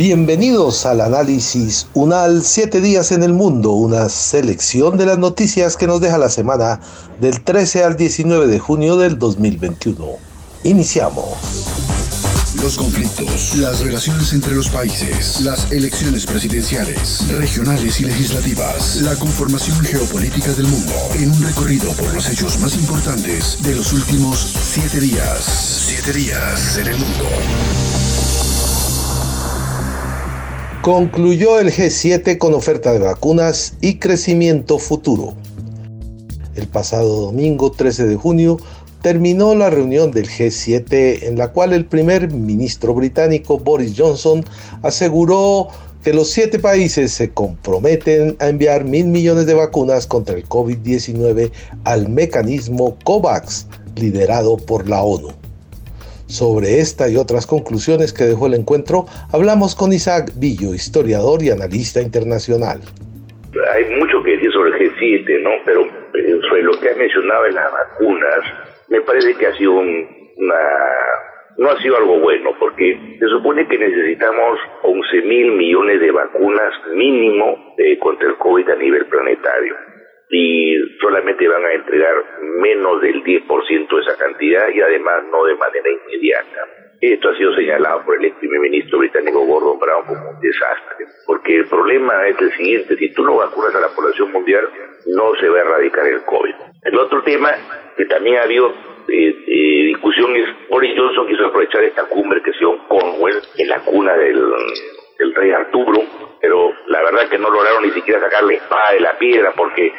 Bienvenidos al análisis UNAL 7 días en el mundo, una selección de las noticias que nos deja la semana del 13 al 19 de junio del 2021. Iniciamos. Los conflictos, las relaciones entre los países, las elecciones presidenciales, regionales y legislativas, la conformación geopolítica del mundo, en un recorrido por los hechos más importantes de los últimos siete días. Siete días en el mundo. Concluyó el G7 con oferta de vacunas y crecimiento futuro. El pasado domingo 13 de junio terminó la reunión del G7 en la cual el primer ministro británico Boris Johnson aseguró que los siete países se comprometen a enviar mil millones de vacunas contra el COVID-19 al mecanismo COVAX liderado por la ONU. Sobre esta y otras conclusiones que dejó el encuentro, hablamos con Isaac Villo, historiador y analista internacional. Hay mucho que decir sobre el G7, ¿no? Pero eh, sobre lo que ha mencionado en las vacunas, me parece que ha sido una no ha sido algo bueno, porque se supone que necesitamos 11 mil millones de vacunas mínimo eh, contra el COVID a nivel planetario y solamente van a entregar menos del 10% de esa cantidad y además no de manera inmediata. Esto ha sido señalado por el ex primer ministro británico Gordon Brown como un desastre, porque el problema es el siguiente, si tú no vacunas a la población mundial, no se va a erradicar el COVID. El otro tema que también ha habido eh, eh, discusión es, Boris Johnson quiso aprovechar esta cumbre que se dio en Cornwall, en la cuna del, del rey Arturo, pero la verdad que no lograron ni siquiera sacar la espada de la piedra porque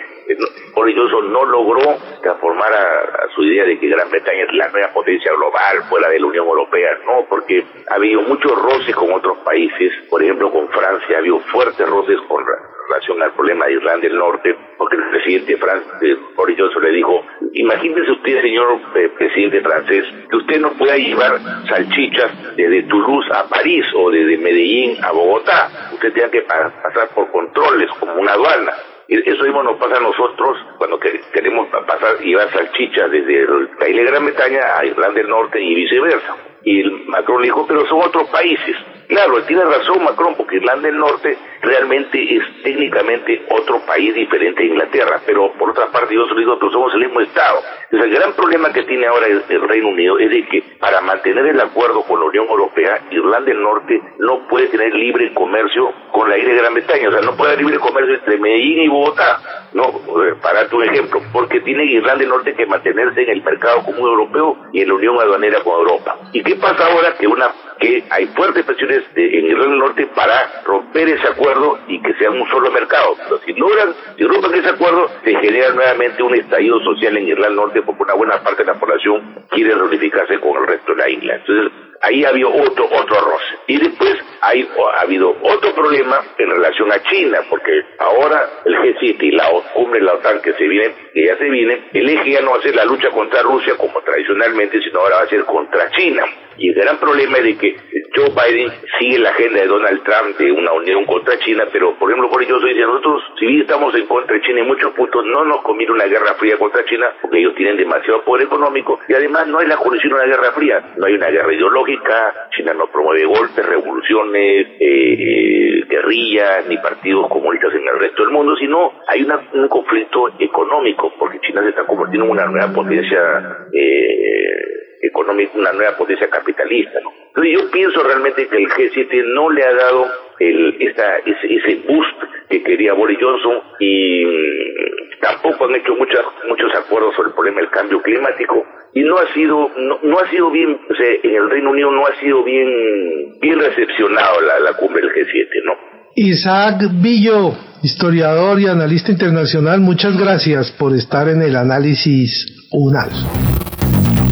Boris no logró transformar a, su idea de que Gran Bretaña es la nueva potencia global fuera de la Unión Europea, no, porque ha habido muchos roces con otros países, por ejemplo con Francia, ha habido fuertes roces con relación al problema de Irlanda del Norte, porque el presidente Francia, eh, Boris Johnson le dijo, imagínese usted, señor eh, presidente francés, que usted no pueda llevar salchichas desde Toulouse a París o desde Medellín a Bogotá, usted tenga que pasar por controles como una aduana. Eso mismo nos pasa a nosotros cuando queremos pasar y llevar salchichas desde el país de Gran Bretaña a Irlanda del Norte y viceversa. Y Macron dijo, pero son otros países. Claro, tiene razón Macron, porque Irlanda del Norte realmente es técnicamente otro país diferente a Inglaterra, pero por otra parte yo digo, pero somos el mismo Estado. El gran problema que tiene ahora el, Reino Unido es de que para mantener el acuerdo con la Unión Europea, Irlanda del Norte no puede tener libre comercio con la isla de Gran Bretaña, o sea, no puede haber libre comercio entre Medellín y Bogotá. No, eh, para tu ejemplo, porque tiene Irlanda del Norte que mantenerse en el mercado común europeo y en la Unión Aduanera con Europa. ¿Y qué pasa ahora que una que hay fuertes presiones en Irlanda del Norte para romper ese acuerdo y que sea un solo mercado. si logran, si rompen ese acuerdo, se genera nuevamente un estallido social en Irlanda Norte porque una buena parte de la población quiere reunificarse con el resto de la isla. Entonces, ahí había otro otro roce. Y después hay, ha habido otro problema en relación a China, porque ahora el G7 y la cumbre de la OTAN que se viene, que ya se viene, el eje ya no va a ser la lucha contra Rusia como tradicionalmente, sino ahora va a ser contra China. Y el gran problema es de que Joe Biden sigue la agenda de Donald Trump de una unión contra China, pero por ejemplo, por ello dice, nosotros, si bien estamos en contra de China en muchos puntos, no nos conviene una guerra fría contra China, porque ellos tienen demasiado poder económico, y además no hay la condición de una guerra fría, no hay una guerra ideológica, China no promueve golpes, revoluciones, eh, eh, guerrillas, ni partidos comunistas en el resto del mundo, sino hay un conflicto económico, porque China se está convirtiendo en una nueva potencia eh, económica, una nueva potencia capitalista. ¿no? Entonces yo pienso realmente que el G7 no le ha dado el, esta, ese, ese boost que quería Boris Johnson y mm, tampoco han hecho muchas, muchos acuerdos sobre el problema del cambio climático y no ha sido no, no ha sido bien o sea, en el Reino Unido no ha sido bien bien recepcionado la, la cumbre del G7 no Isaac Villo historiador y analista internacional muchas gracias por estar en el análisis UNAL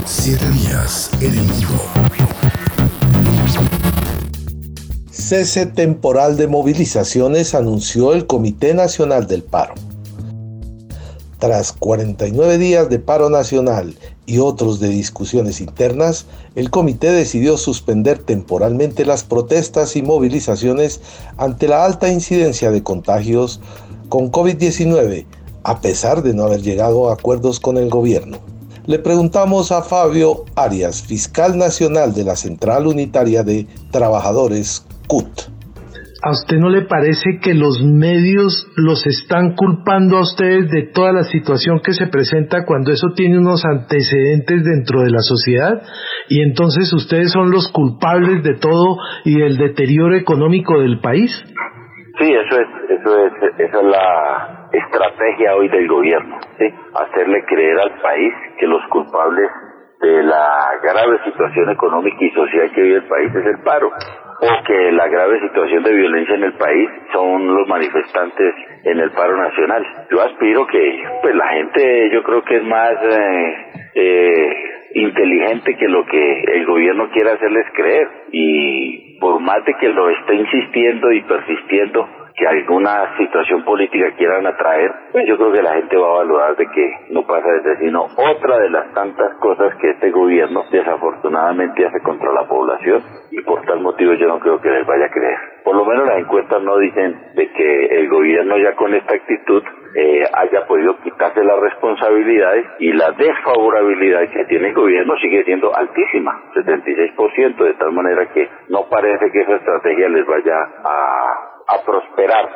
Siete días en el mundo. Cese temporal de movilizaciones anunció el Comité Nacional del Paro. Tras 49 días de paro nacional y otros de discusiones internas, el comité decidió suspender temporalmente las protestas y movilizaciones ante la alta incidencia de contagios con COVID-19, a pesar de no haber llegado a acuerdos con el gobierno. Le preguntamos a Fabio Arias, fiscal nacional de la Central Unitaria de Trabajadores CUT. ¿A usted no le parece que los medios los están culpando a ustedes de toda la situación que se presenta cuando eso tiene unos antecedentes dentro de la sociedad? Y entonces ustedes son los culpables de todo y del deterioro económico del país? Sí, eso es, eso es, esa es la estrategia hoy del gobierno, ¿sí? hacerle creer al país que los culpables de la grave situación económica y social que vive el país es el paro o que la grave situación de violencia en el país son los manifestantes en el paro nacional. Yo aspiro que pues la gente yo creo que es más eh, eh, inteligente que lo que el gobierno quiere hacerles creer y por más de que lo esté insistiendo y persistiendo que alguna situación política quieran atraer, pues yo creo que la gente va a valorar de que no pasa de sino otra de las tantas cosas que este gobierno desafortunadamente hace contra la población yo no creo que les vaya a creer. Por lo menos las encuestas no dicen de que el gobierno ya con esta actitud eh, haya podido quitarse las responsabilidades y la desfavorabilidad que tiene el gobierno sigue siendo altísima, 76%, de tal manera que no parece que esa estrategia les vaya a a prosperar.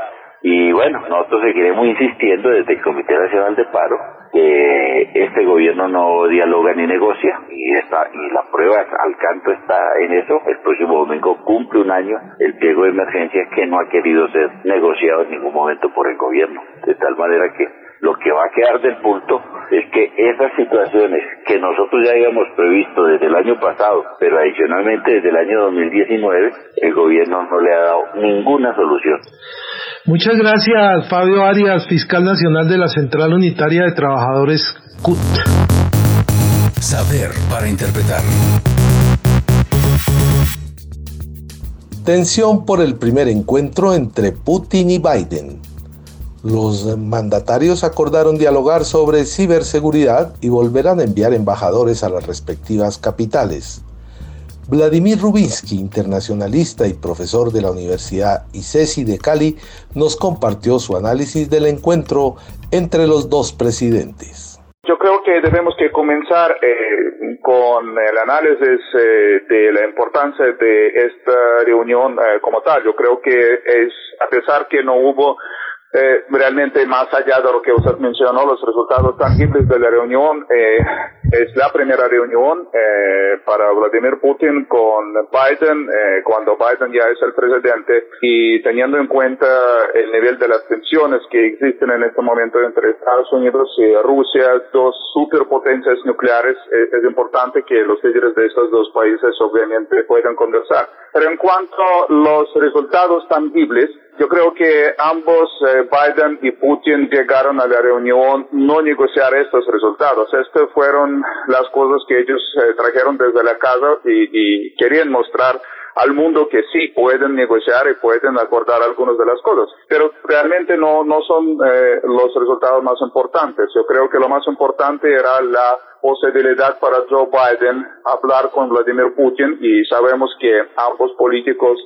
Y bueno, nosotros seguiremos insistiendo desde el Comité Nacional de Paro que este gobierno no dialoga ni negocia y está y la prueba al canto está en eso. El próximo domingo cumple un año el pliego de emergencia que no ha querido ser negociado en ningún momento por el gobierno. De tal manera que lo que va a quedar del punto es que esas situaciones que nosotros ya habíamos previsto desde el año pasado, pero adicionalmente desde el año 2019, el gobierno no le ha dado ninguna solución. Muchas gracias, Fabio Arias, fiscal nacional de la Central Unitaria de Trabajadores CUT. Saber para interpretar. Tensión por el primer encuentro entre Putin y Biden. Los mandatarios acordaron dialogar sobre ciberseguridad y volverán a enviar embajadores a las respectivas capitales. Vladimir Rubinsky, internacionalista y profesor de la Universidad ICESI de Cali, nos compartió su análisis del encuentro entre los dos presidentes. Yo creo que debemos que comenzar eh, con el análisis eh, de la importancia de esta reunión eh, como tal. Yo creo que es, a pesar que no hubo eh, realmente más allá de lo que usted mencionó, los resultados tangibles de la reunión, eh, es la primera reunión eh, para Vladimir Putin con Biden, eh, cuando Biden ya es el presidente, y teniendo en cuenta el nivel de las tensiones que existen en este momento entre Estados Unidos y Rusia, dos superpotencias nucleares, eh, es importante que los líderes de estos dos países obviamente puedan conversar. Pero en cuanto a los resultados tangibles, yo creo que ambos, eh, Biden y Putin, llegaron a la reunión no negociar estos resultados. Estas fueron las cosas que ellos eh, trajeron desde la casa y, y, querían mostrar al mundo que sí pueden negociar y pueden acordar algunas de las cosas. Pero realmente no, no son eh, los resultados más importantes. Yo creo que lo más importante era la posibilidad para Joe Biden hablar con Vladimir Putin y sabemos que ambos políticos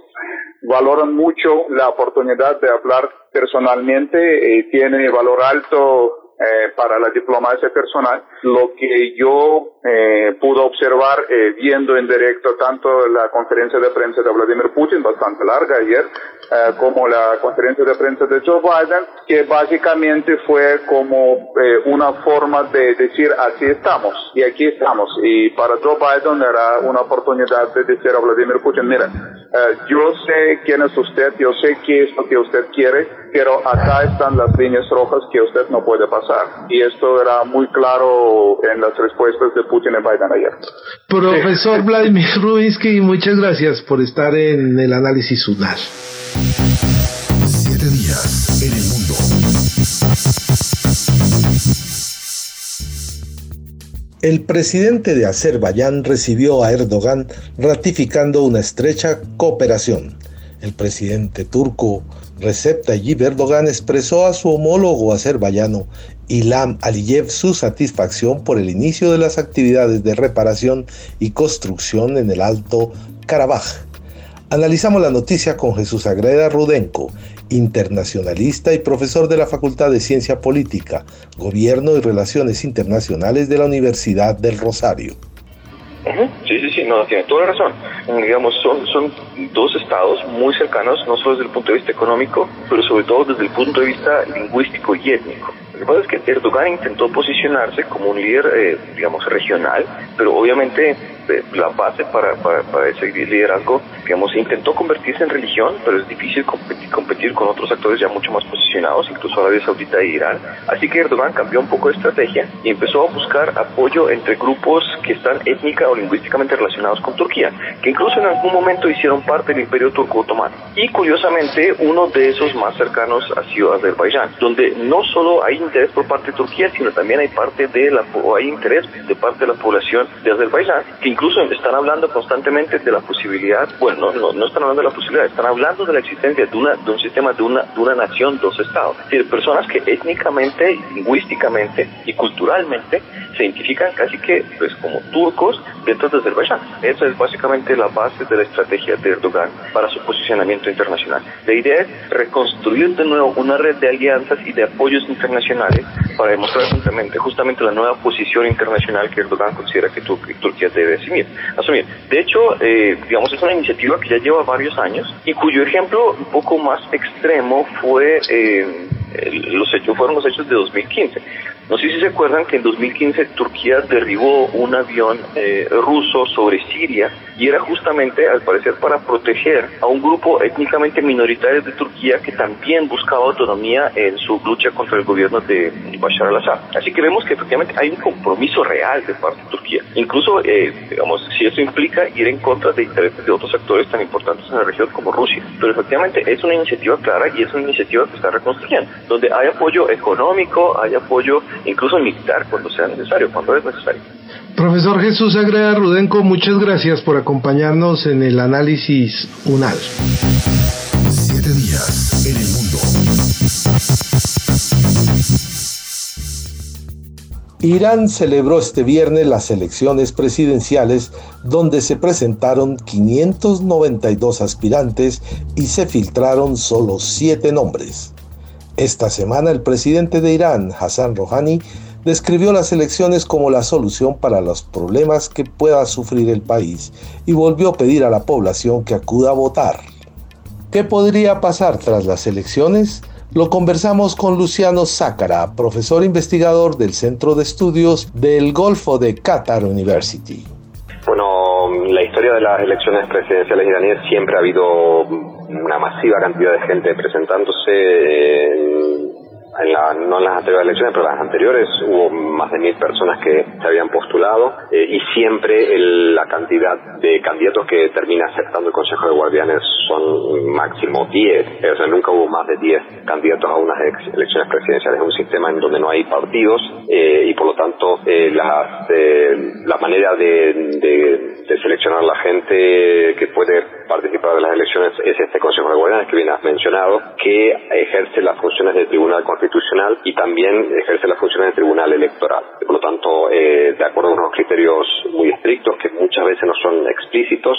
valoran mucho la oportunidad de hablar personalmente y tiene valor alto eh, para la diplomacia personal. Lo que yo eh, pude observar eh, viendo en directo tanto la conferencia de prensa de Vladimir Putin, bastante larga ayer, eh, como la conferencia de prensa de Joe Biden, que básicamente fue como eh, una forma de decir así estamos y aquí estamos. Y para Joe Biden era una oportunidad de decir a Vladimir Putin, mira, eh, yo sé quién es usted, yo sé qué es lo que usted quiere, pero acá están las líneas rojas que usted no puede pasar. Y esto era muy claro en las respuestas de Putin y Biden ayer. Profesor Vladimir Rubinsky, muchas gracias por estar en el análisis UNAR. Siete días en el mundo. El presidente de Azerbaiyán recibió a Erdogan ratificando una estrecha cooperación. El presidente turco Recep Tayyip Erdogan expresó a su homólogo azerbaiyano Ilham Aliyev su satisfacción por el inicio de las actividades de reparación y construcción en el Alto Karabaj. Analizamos la noticia con Jesús Agreda Rudenko, internacionalista y profesor de la Facultad de Ciencia Política, Gobierno y Relaciones Internacionales de la Universidad del Rosario. Sí, sí, sí, no, tiene toda la razón. Digamos, son, son dos estados muy cercanos, no solo desde el punto de vista económico, pero sobre todo desde el punto de vista lingüístico y étnico. Lo que pasa es que Erdogan intentó posicionarse como un líder, eh, digamos, regional, pero obviamente la base para, para, para, ese liderazgo, digamos, intentó convertirse en religión, pero es difícil competir, competir, con otros actores ya mucho más posicionados, incluso Arabia Saudita e Irán. Así que Erdogan cambió un poco de estrategia y empezó a buscar apoyo entre grupos que están étnica o lingüísticamente relacionados con Turquía, que incluso en algún momento hicieron parte del Imperio Turco Otomano. Y curiosamente, uno de esos más cercanos ha sido Azerbaiyán, donde no solo hay interés por parte de Turquía, sino también hay parte de la hay interés de parte de la población de Azerbaiyán, que incluso están hablando constantemente de la posibilidad, bueno, no, no, están hablando de la posibilidad, están hablando de la existencia de, una, de un sistema de una, de una nación, dos estados. Es decir, personas que étnicamente, lingüísticamente y culturalmente se identifican casi que pues, como turcos dentro de Azerbaiyán. Esa es básicamente la base de la estrategia de Erdogan para su posicionamiento internacional. La idea es reconstruir de nuevo una red de alianzas y de apoyos internacionales para demostrar justamente, justamente la nueva posición internacional que Erdogan considera que Turquía debe asumir asumir. De hecho, eh, digamos, es una iniciativa que ya lleva varios años y cuyo ejemplo un poco más extremo fue eh, los hechos fueron los hechos de 2015. No sé si se acuerdan que en 2015 Turquía derribó un avión eh, ruso sobre Siria y era justamente, al parecer, para proteger a un grupo étnicamente minoritario de Turquía que también buscaba autonomía en su lucha contra el gobierno de Bashar al-Assad. Así que vemos que efectivamente hay un compromiso real de parte de Turquía. Incluso, eh, digamos, si eso implica ir en contra de intereses de otros actores tan importantes en la región como Rusia. Pero efectivamente es una iniciativa clara y es una iniciativa que está reconstruyendo, donde hay apoyo económico, hay apoyo incluso militar cuando sea necesario, cuando es necesario. Profesor Jesús Agreda Rudenko, muchas gracias por acompañarnos en el análisis UNAL. Siete días en el mundo. Irán celebró este viernes las elecciones presidenciales donde se presentaron 592 aspirantes y se filtraron solo siete nombres. Esta semana el presidente de Irán, Hassan Rouhani, describió las elecciones como la solución para los problemas que pueda sufrir el país y volvió a pedir a la población que acuda a votar. ¿Qué podría pasar tras las elecciones? Lo conversamos con Luciano Sácara, profesor investigador del Centro de Estudios del Golfo de Qatar University. Bueno, la historia de las elecciones presidenciales iraníes siempre ha habido una masiva cantidad de gente presentándose en la, no en las anteriores elecciones, pero en las anteriores hubo más de mil personas que se habían postulado eh, y siempre la cantidad de candidatos que termina aceptando el Consejo de Guardianes son máximo 10, o sea, nunca hubo más de 10 candidatos a unas elecciones presidenciales. Es un sistema en donde no hay partidos eh, y por lo tanto eh, las, la manera de, de, de seleccionar la gente que puede participar de las elecciones es este Consejo de Guardianes que bien has mencionado, que ejerce las funciones del Tribunal Constitucional y también ejerce las funciones del Tribunal Electoral. Por lo tanto, eh, de acuerdo a unos criterios muy estrictos que muchas veces no son explícitos,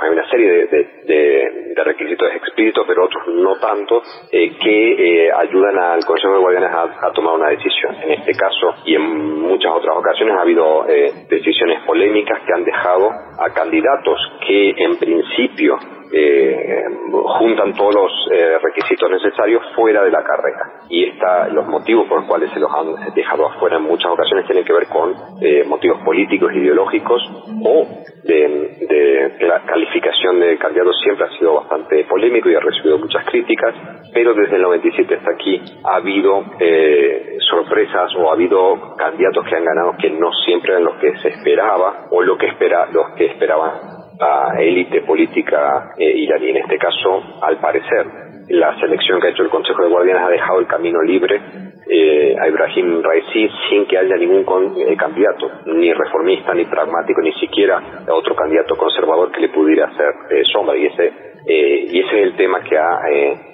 hay una serie de, requisitos explícitos, pero otros no tanto, eh, que eh, ayudan al Consejo de Guardianes a, tomar una decisión. En este caso y en muchas otras ocasiones ha habido decisiones polémicas que han dejado a candidatos que en principio eh, juntan todos los eh, requisitos necesarios fuera de la carrera. Y esta, los motivos por los cuales se los han dejado afuera en muchas ocasiones tienen que ver con eh, motivos políticos, ideológicos o de, la calificación de candidatos siempre ha sido bastante polémico y ha recibido muchas críticas, pero desde el 97 hasta aquí ha habido eh, sorpresas o ha habido candidatos que han ganado que no siempre eran los que se esperaba o lo que espera, los que esperaban la élite política eh, iraní. En este caso, al parecer, la selección que ha hecho el Consejo de Guardianes ha dejado el camino libre eh, a Ibrahim Raisi sin que haya ningún eh, candidato, ni reformista, ni pragmático, ni siquiera otro candidato conservador que le pudiera hacer eh, sombra. Y ese, y ese es el tema que ha,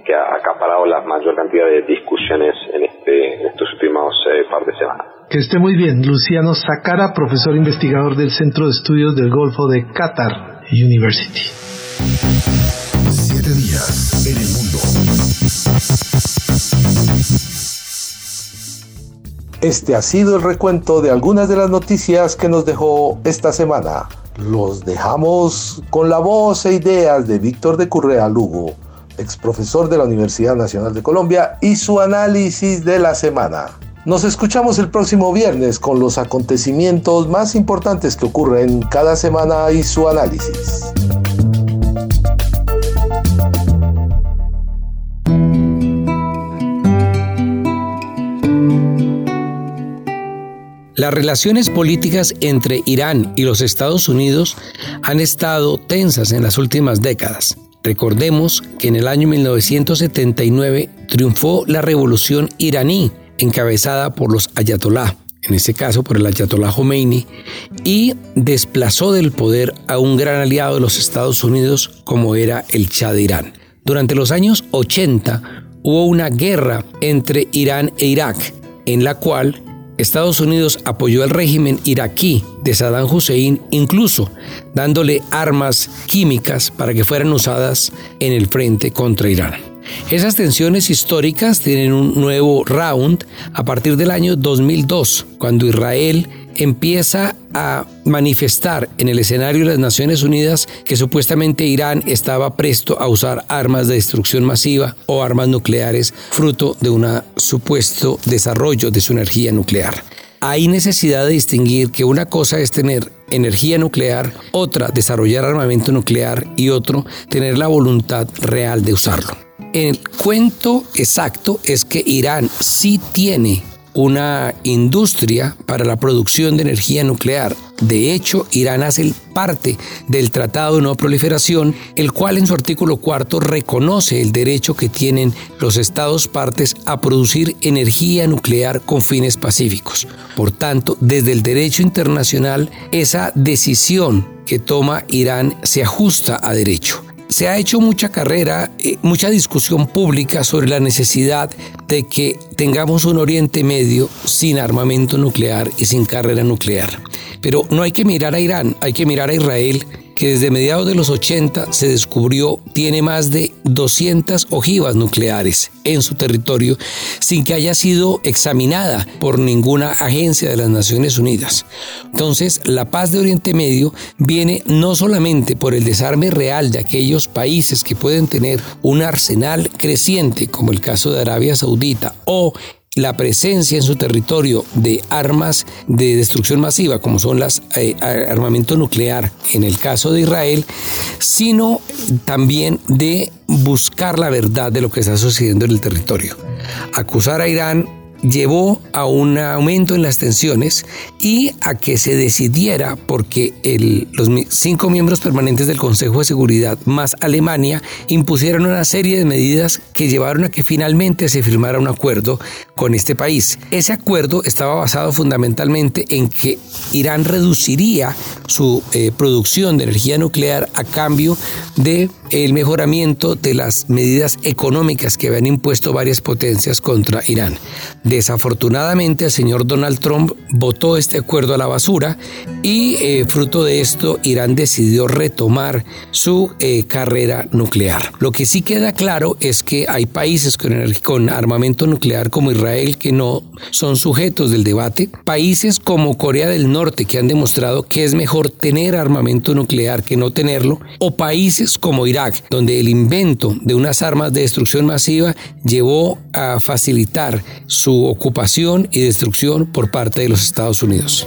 que ha acaparado la mayor cantidad de discusiones en, este, en estos últimos par de semanas. Que esté muy bien. Luciano Sacara, profesor investigador del Centro de Estudios del Golfo de Qatar University. Siete días en el mundo. Este ha sido el recuento de algunas de las noticias que nos dejó esta semana. Los dejamos con la voz e ideas de Víctor de Currea Lugo, ex profesor de la Universidad Nacional de Colombia, y su análisis de la semana. Nos escuchamos el próximo viernes con los acontecimientos más importantes que ocurren cada semana y su análisis. Las relaciones políticas entre Irán y los Estados Unidos han estado tensas en las últimas décadas. Recordemos que en el año 1979 triunfó la revolución iraní encabezada por los ayatolá, en ese caso por el ayatolá Khomeini, y desplazó del poder a un gran aliado de los Estados Unidos como era el Shah de Irán. Durante los años 80 hubo una guerra entre Irán e Irak, en la cual Estados Unidos apoyó al régimen iraquí de Saddam Hussein, incluso dándole armas químicas para que fueran usadas en el frente contra Irán. Esas tensiones históricas tienen un nuevo round a partir del año 2002, cuando Israel empieza a manifestar en el escenario de las Naciones Unidas que supuestamente Irán estaba presto a usar armas de destrucción masiva o armas nucleares fruto de un supuesto desarrollo de su energía nuclear. Hay necesidad de distinguir que una cosa es tener energía nuclear, otra desarrollar armamento nuclear y otro tener la voluntad real de usarlo. El cuento exacto es que Irán sí tiene una industria para la producción de energía nuclear. De hecho, Irán hace parte del Tratado de No Proliferación, el cual en su artículo cuarto reconoce el derecho que tienen los estados partes a producir energía nuclear con fines pacíficos. Por tanto, desde el derecho internacional, esa decisión que toma Irán se ajusta a derecho se ha hecho mucha carrera, eh, mucha discusión pública sobre la necesidad de que tengamos un Oriente Medio sin armamento nuclear y sin carrera nuclear. Pero no hay que mirar a Irán, hay que mirar a Israel que desde mediados de los 80 se descubrió tiene más de 200 ojivas nucleares en su territorio sin que haya sido examinada por ninguna agencia de las Naciones Unidas. Entonces, la paz de Oriente Medio viene no solamente por el desarme real de aquellos países que pueden tener un arsenal creciente, como el caso de Arabia Saudita, o la presencia en su territorio de armas de destrucción masiva, como son las eh, armamento nuclear en el caso de Israel, sino también de buscar la verdad de lo que está sucediendo en el territorio. Acusar a Irán llevó a un aumento en las tensiones y a que se decidiera, porque los cinco miembros permanentes del Consejo de Seguridad más Alemania impusieron una serie de medidas que llevaron a que finalmente se firmara un acuerdo con este país. Ese acuerdo estaba basado fundamentalmente en que Irán reduciría su eh, producción de energía nuclear a cambio de el mejoramiento de las medidas económicas que habían impuesto varias potencias contra Irán. Desafortunadamente el señor Donald Trump votó este acuerdo a la basura y eh, fruto de esto Irán decidió retomar su eh, carrera nuclear. Lo que sí queda claro es que hay países con, armamento nuclear como Israel que no son sujetos del debate, países como Corea del Norte que han demostrado que es mejor tener armamento nuclear que no tenerlo, o países como Irán donde el invento de unas armas de destrucción masiva llevó a facilitar su ocupación y destrucción por parte de los Estados Unidos.